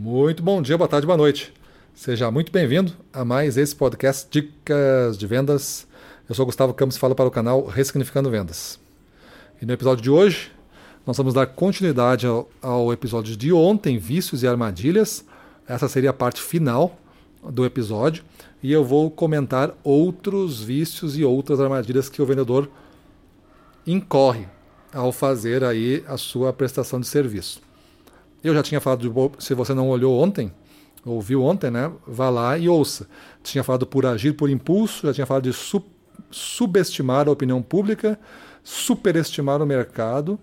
Muito bom dia, boa tarde, boa noite. Seja muito bem-vindo a mais esse podcast Dicas de Vendas. Eu sou Gustavo Campos e falo para o canal Ressignificando Vendas. E no episódio de hoje, nós vamos dar continuidade ao, ao episódio de ontem, Vícios e Armadilhas. Essa seria a parte final do episódio. E eu vou comentar outros vícios e outras armadilhas que o vendedor incorre ao fazer aí a sua prestação de serviço. Eu já tinha falado, de, se você não olhou ontem, ouviu ontem, né? Vá lá e ouça. Tinha falado por agir por impulso, já tinha falado de su subestimar a opinião pública, superestimar o mercado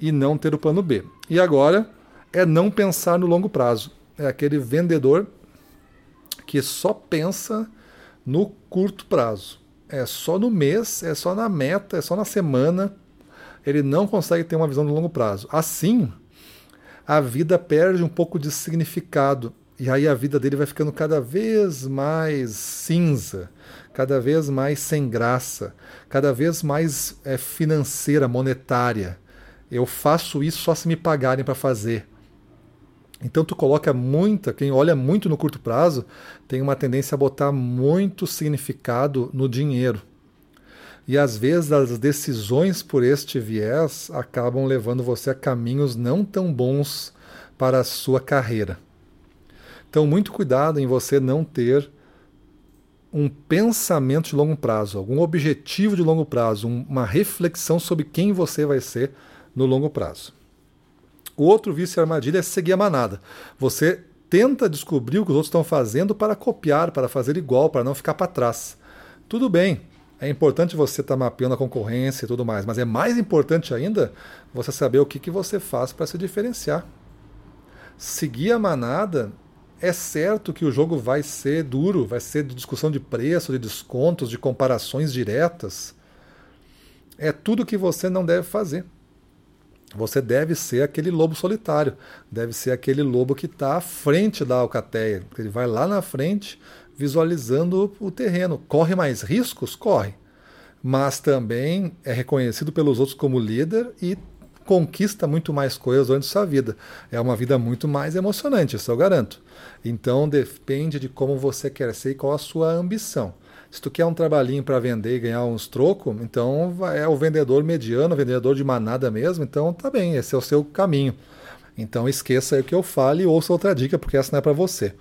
e não ter o plano B. E agora é não pensar no longo prazo. É aquele vendedor que só pensa no curto prazo. É só no mês, é só na meta, é só na semana. Ele não consegue ter uma visão de longo prazo. Assim, a vida perde um pouco de significado. E aí a vida dele vai ficando cada vez mais cinza, cada vez mais sem graça, cada vez mais é, financeira, monetária. Eu faço isso só se me pagarem para fazer. Então tu coloca muita, quem olha muito no curto prazo, tem uma tendência a botar muito significado no dinheiro. E às vezes as decisões por este viés acabam levando você a caminhos não tão bons para a sua carreira. Então, muito cuidado em você não ter um pensamento de longo prazo, algum objetivo de longo prazo, uma reflexão sobre quem você vai ser no longo prazo. O outro vício e armadilha é seguir a manada. Você tenta descobrir o que os outros estão fazendo para copiar, para fazer igual, para não ficar para trás. Tudo bem, é importante você estar tá mapeando a concorrência e tudo mais, mas é mais importante ainda você saber o que, que você faz para se diferenciar. Seguir a manada é certo que o jogo vai ser duro, vai ser de discussão de preço, de descontos, de comparações diretas. É tudo que você não deve fazer. Você deve ser aquele lobo solitário, deve ser aquele lobo que está à frente da alcateia. Ele vai lá na frente, visualizando o terreno. Corre mais riscos? Corre. Mas também é reconhecido pelos outros como líder e conquista muito mais coisas durante sua vida. É uma vida muito mais emocionante, isso eu garanto. Então depende de como você quer ser e qual a sua ambição. Se tu quer um trabalhinho para vender e ganhar uns trocos, então é o vendedor mediano, o vendedor de manada mesmo, então tá bem, esse é o seu caminho. Então esqueça o que eu falo e ouça outra dica, porque essa não é para você.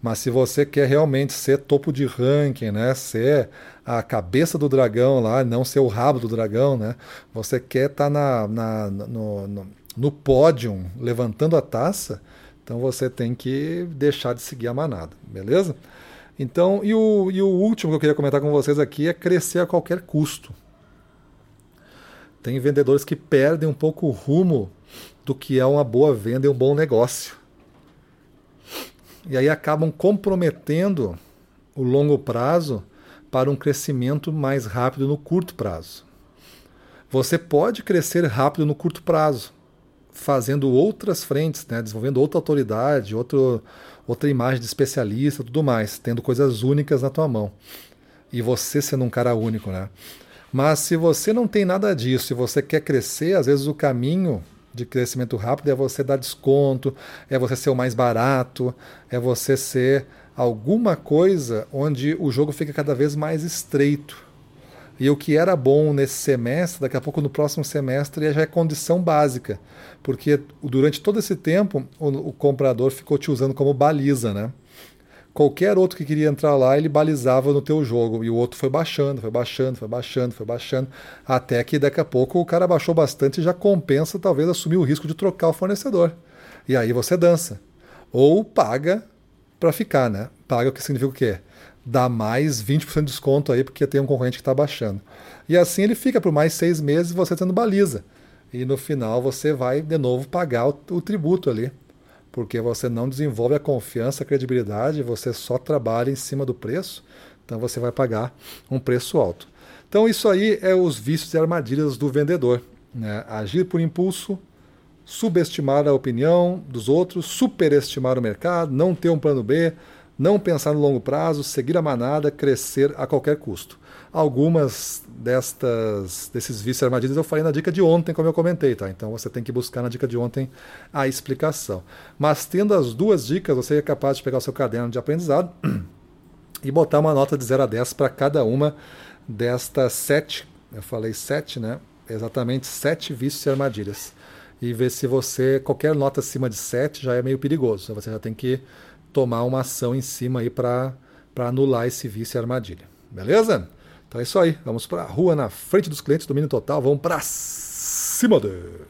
Mas se você quer realmente ser topo de ranking, né, ser a cabeça do dragão lá, não ser o rabo do dragão, né, você quer estar tá na, na, no, no, no pódio, levantando a taça, então você tem que deixar de seguir a manada, beleza? Então, e o, e o último que eu queria comentar com vocês aqui é crescer a qualquer custo. Tem vendedores que perdem um pouco o rumo do que é uma boa venda e um bom negócio e aí acabam comprometendo o longo prazo para um crescimento mais rápido no curto prazo. Você pode crescer rápido no curto prazo, fazendo outras frentes, né, desenvolvendo outra autoridade, outro, outra imagem de especialista, tudo mais, tendo coisas únicas na tua mão. E você sendo um cara único, né? Mas se você não tem nada disso e você quer crescer, às vezes o caminho de crescimento rápido é você dar desconto, é você ser o mais barato, é você ser alguma coisa onde o jogo fica cada vez mais estreito. E o que era bom nesse semestre, daqui a pouco no próximo semestre já é condição básica, porque durante todo esse tempo o, o comprador ficou te usando como baliza, né? Qualquer outro que queria entrar lá, ele balizava no teu jogo. E o outro foi baixando, foi baixando, foi baixando, foi baixando. Até que daqui a pouco o cara baixou bastante e já compensa talvez assumir o risco de trocar o fornecedor. E aí você dança. Ou paga para ficar, né? Paga o que significa o quê? Dá mais 20% de desconto aí porque tem um concorrente que está baixando. E assim ele fica por mais seis meses você tendo baliza. E no final você vai de novo pagar o, o tributo ali porque você não desenvolve a confiança, a credibilidade, você só trabalha em cima do preço, então você vai pagar um preço alto. Então isso aí é os vícios e armadilhas do vendedor. Né? Agir por impulso, subestimar a opinião dos outros, superestimar o mercado, não ter um plano B, não pensar no longo prazo, seguir a manada, crescer a qualquer custo. Algumas destas desses vícios armadilhas eu falei na dica de ontem, como eu comentei, tá? Então você tem que buscar na dica de ontem a explicação. Mas tendo as duas dicas, você é capaz de pegar o seu caderno de aprendizado e botar uma nota de 0 a 10 para cada uma destas sete, eu falei sete, né? Exatamente sete vícios e armadilhas. E ver se você, qualquer nota acima de 7 já é meio perigoso. Você já tem que tomar uma ação em cima aí para anular esse vício e armadilha. Beleza? Então é isso aí. Vamos para a rua na frente dos clientes, domínio total. Vamos para cima deles.